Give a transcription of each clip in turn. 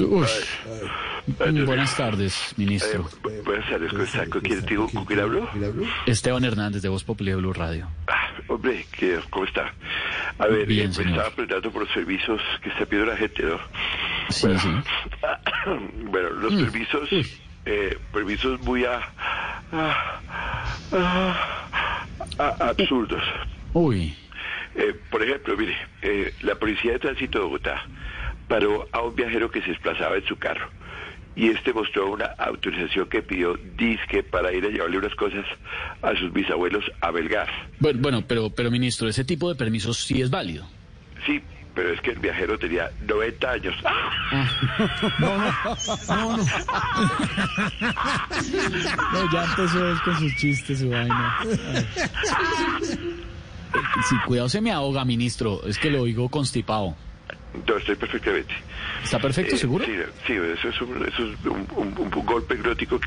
Ush. Buenas tardes, ministro. Eh, buenas tardes, ¿cómo está? ¿Con quién, digo, ¿Con quién hablo? Esteban Hernández de Voz Popular Blue Radio. Ah, hombre, ¿qué, ¿cómo está? A ver, Bien, eh, me señor. estaba preguntando por los servicios que está pidiendo la gente, ¿no? Sí, bueno, sí. bueno, los Mm. permisos, eh, permisos muy a, a- a- a- absurdos. Uy. Eh, por ejemplo, mire, eh, la Policía de Tránsito de Bogotá paró a un viajero que se desplazaba en su carro y este mostró una autorización que pidió disque para ir a llevarle unas cosas a sus bisabuelos a Belgar. Bueno, bueno, pero, pero ministro, ese tipo de permisos sí es válido. Sí, pero es que el viajero tenía 90 años. No, ya empezó con sus chistes, su vaina. Sí, cuidado, se me ahoga, ministro. Es que lo oigo constipado. No, estoy perfectamente. ¿Está perfecto, Eh, seguro? Sí, sí, eso es un, eso es un, un- un golpe erótico.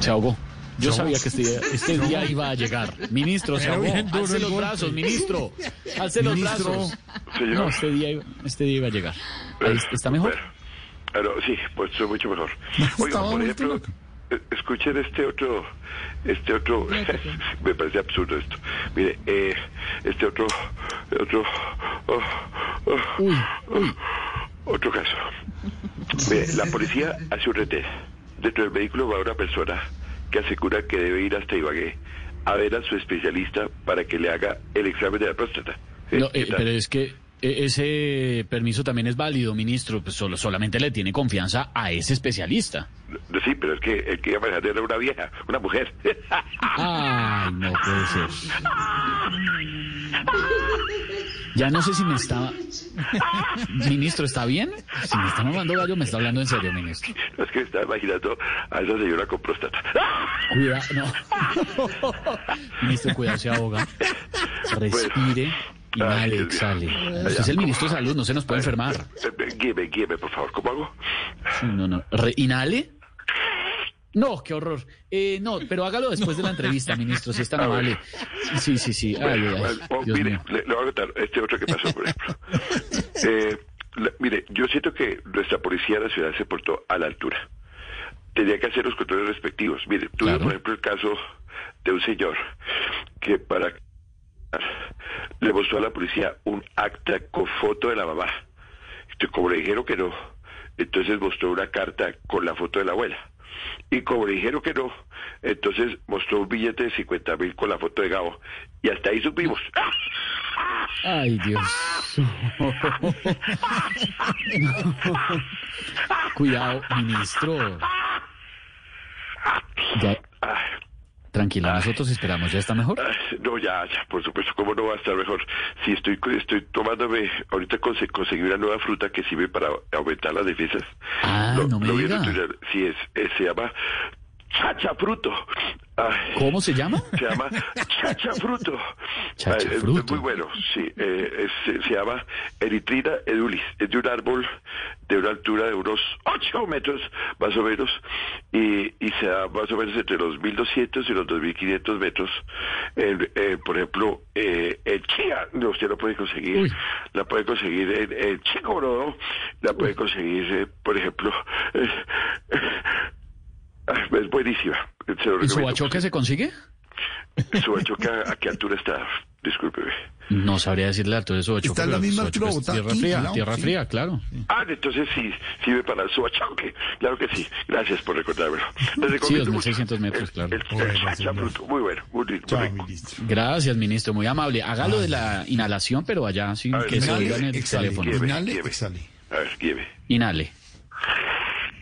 Se ahogó. Yo sabía que este día, este día iba a llegar. Ministro, se ahogó. Alce los brazos, ministro. Alce los brazos. Señor. No, este día, iba- este día iba a llegar. Ahí ¿Está mejor? Bueno, pero sí, pues estoy mucho mejor. Oiga, por ejemplo, eh, escuchen este otro, este otro, me parece absurdo esto. Mire, eh, este otro, otro, oh, Uy, uy. otro caso. Mire, la policía hace un retén. Dentro del vehículo va una persona que asegura que debe ir hasta Ibagué a ver a su especialista para que le haga el examen de la próstata. ¿Eh? No, ¿Qué eh, pero es que eh, ese permiso también es válido, ministro. Pues solo, solamente le tiene confianza a ese especialista. No, Sí, pero es que el que iba manejando era una vieja, una mujer. Ay, no puede ser. Ya no sé si me está... Ministro, ¿está bien? Si me está mamando gallo, me está hablando en serio, ministro. No, es que me estaba imaginando a esa señora con próstata. Cuidado, no. Ministro, cuidado, se ahoga. Respire, inhale, Dios mío. exhale. Usted es el ministro de salud, no se nos puede enfermar. Eh, Guíeme, guíeme, por favor. ¿Cómo hago? No, no. Re- ¿Inhale? No, qué horror. Eh, no, pero hágalo después de la entrevista, ministro, si es tan A ver. amable. Sí, sí, sí. Ay, ay, ay. Bueno, Dios mire, mío. le, le voy a contar este otro que pasó, por ejemplo. Eh, la- mire, yo siento que nuestra policía de la ciudad se portó a la altura. Tenía que hacer los controles respectivos. Mire, tuve, Claro. por ejemplo, el caso de un señor que para le mostró a la policía un acta con foto de la mamá. Entonces, como le dijeron que no, entonces mostró una carta con la foto de la abuela. Y como le dijeron que no, entonces mostró un billete de 50 mil con la foto de Gabo. Y hasta ahí supimos. Ay, Dios. Cuidado, ministro. Ya, Tranquila, nosotros esperamos. ¿Ya está mejor? ah, no, ya, ya, por supuesto, ¿cómo no va a estar mejor? Si estoy, estoy tomándome, ahorita conse- conseguí una nueva fruta que sirve para aumentar las defensas. Ah, Lo- no me lo diga. Sí, es, es- se llama chachafruto. Ay. ¿Cómo se llama? Se llama chachafruto. Chachafruto. Es, muy bueno, sí. eh, es- se, llama Eritrina edulis. Es de un árbol de una altura de unos 8 metros, más o menos, y, y se da más o menos entre los 1200 y los 2500 metros. En, eh, por ejemplo, eh, en Chía, no, usted lo puede conseguir. Uy. La puede conseguir en, en Chico, ¿no? La puede conseguir, eh, por ejemplo. es buenísima. Se lo ¿Y recomiendo. Subachoque se consigue? Subachoque, ¿a qué altura está? Discúlpeme. No sabría decirle la altura de Subachoque. Está en la misma altura Bogotá, Tierra aquí, fría, lado, tierra sí. fría, claro. Ah, entonces sí, sirve para el Subachoque. Claro que sí. Gracias por recordármelo. Les Sí, recomiendo 2600 mucho. metros, El- claro. El, el Bueno, chachafruto, muy bueno, muy rico. Chao, rico. ministro. Gracias, ministro, muy amable. Hágalo de la inhalación, pero allá sin ver, que oiga en el exhale, teléfono. Inhale, exhale. A ver, guíeme. Inhale.